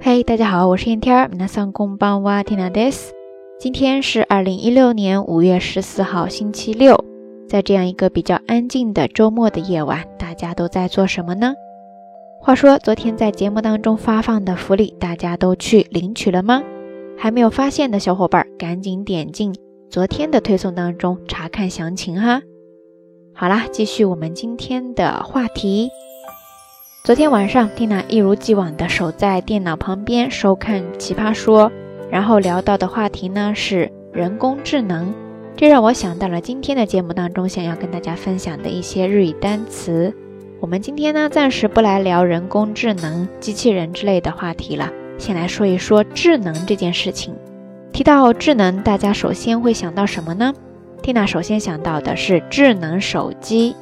嘿，大家好，我是燕天儿。皆さんこんばんは、ティナです。今天是二零一六年五月十四号，星期六。在这样一个比较安静的周末的夜晚，大家都在做什么呢？话说，昨天在节目当中发放的福利，大家都去领取了吗？还没有发现的小伙伴，赶紧点进昨天的推送当中查看详情哈。好啦，继续我们今天的话题。 昨天晚上，蒂娜一如既往的守在电脑旁边收看《奇葩说》，然后聊到的话题呢是人工智能，这让我想到了今天的节目当中想要跟大家分享的一些日语单词。我们今天呢暂时不来聊人工智能、机器人之类的话题了，先来说一说智能这件事情。提到智能，大家首先会想到什么呢？蒂娜首先想到的是智能手机。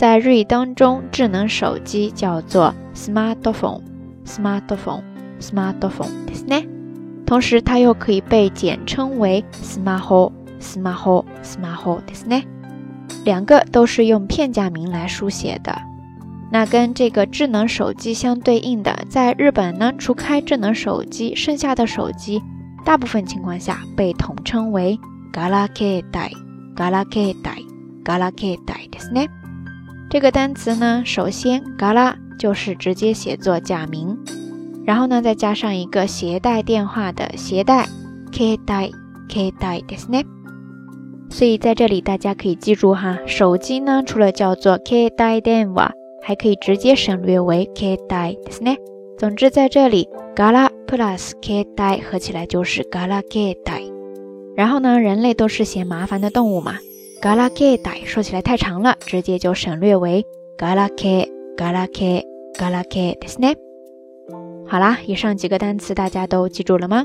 在日语当中，智能手机叫做 smartphone，smartphone，smartphone？同时，它又可以被简称为 smartphone，smartphone，smartphone，ですね？两个都是用片假名来书写的。那跟这个智能手机相对应的，在日本呢，除开智能手机，剩下的手机大部分情况下被统称为 galakedai，galakedai，galakedai，对不对？这个单词呢，首先“嘎啦”就是直接写作假名，然后呢，再加上一个携带电话的携带 k 带 k 带ですね。所以在这里大家可以记住哈，手机呢，除了叫做 k 带电话，还可以直接省略为 k 带ですね。总之，在这里“嘎啦 ”plus k 带合起来就是“嘎啦 k 带”。然后呢，人类都是嫌麻烦的动物嘛。 嘎拉 K 带说起来太长了，直接就省略为嘎拉 K 嘎拉 K 嘎拉 K 的 snap。好啦，以上几个单词大家都记住了吗？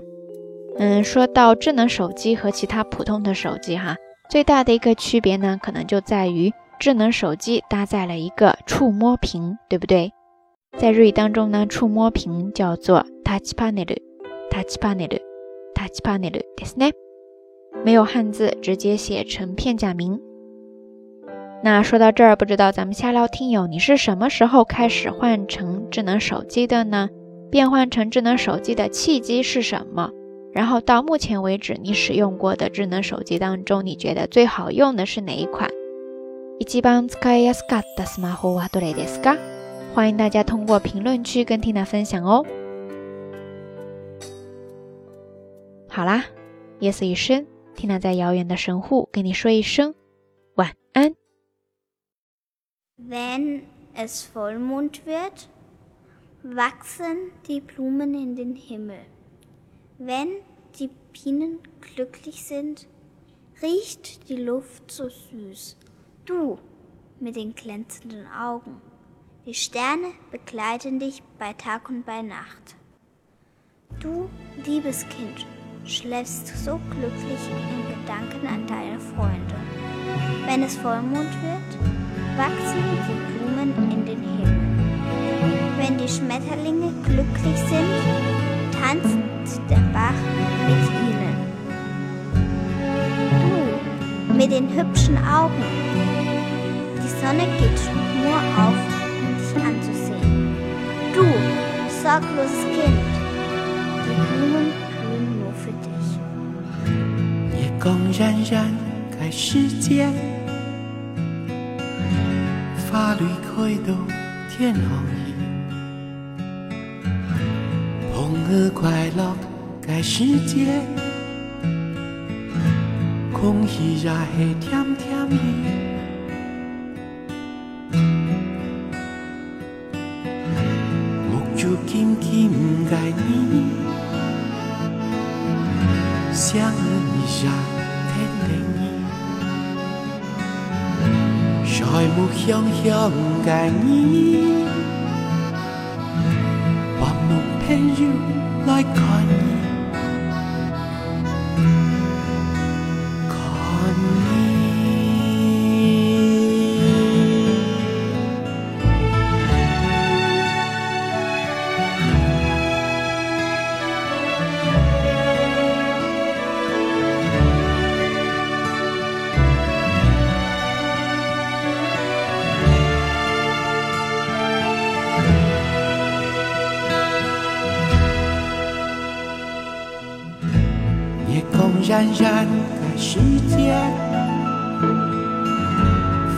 嗯，说到智能手机和其他普通的手机哈，最大的一个区别呢，可能就在于智能手机搭载了一个触摸屏，对不对？在日语当中呢，触摸屏叫做 touch panel，touch panel，touch panel 的 snap。没有汉字，直接写成片假名。那说到这儿，不知道咱们下聊听友，你是什么时候开始换成智能手机的呢？变换成智能手机的契机是什么？然后到目前为止，你使用过的智能手机当中，你觉得最好用的是哪一款？欢迎大家通过评论区跟 Tina 分享哦。好啦，夜色已深。缇娜在遥远的神户跟你说一声晚安。Wenn es Vollmond wird, wachsen die Blumen in den Himmel. Wenn die Bienen glücklich sind, riecht die Luft so süß. Du mit den glänzenden Augen. Die Sterne begleiten dich bei Tag und bei Nacht. Du, liebes Kind, schläfst so glücklich in Gedanken an deine Freunde. Wenn es Vollmond wird, wachsen die Blumen in den Himmel. Wenn die Schmetterlinge glücklich sind, tanzt der Bach mit ihnen. Du mit den hübschen Augen, die Sonne geht nur auf, um dich anzusehen. Du, sorgloses Kind, die Blumen 光冉冉盖世间，法律开到天后意，朋友快乐盖世间，空气也会甜甜的。木竹金金盖你，想你下。在木香香嘅你，把梦朋友冉冉改时间，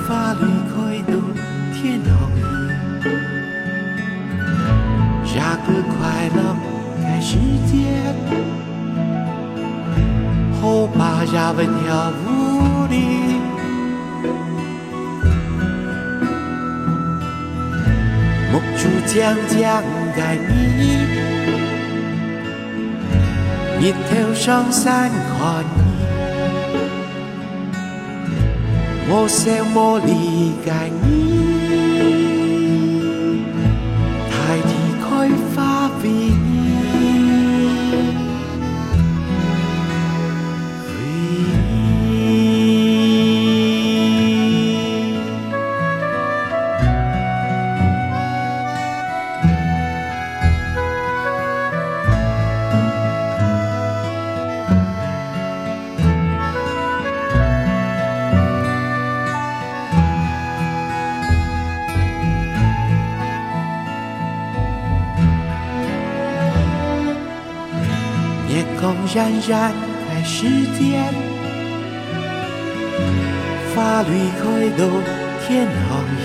法律开到天后意，下个快乐改时间，好把下文跳舞里，木竹将将改你。日头上山看你，我想我理解夜空冉冉开时间，法律开到天后意，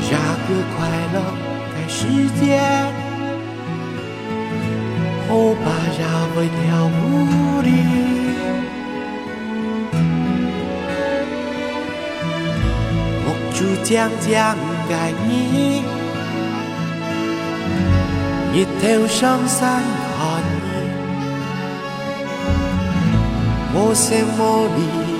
下个快乐开时间，好把下为跳舞里。木竹将将改你。日头上山看你，我想我理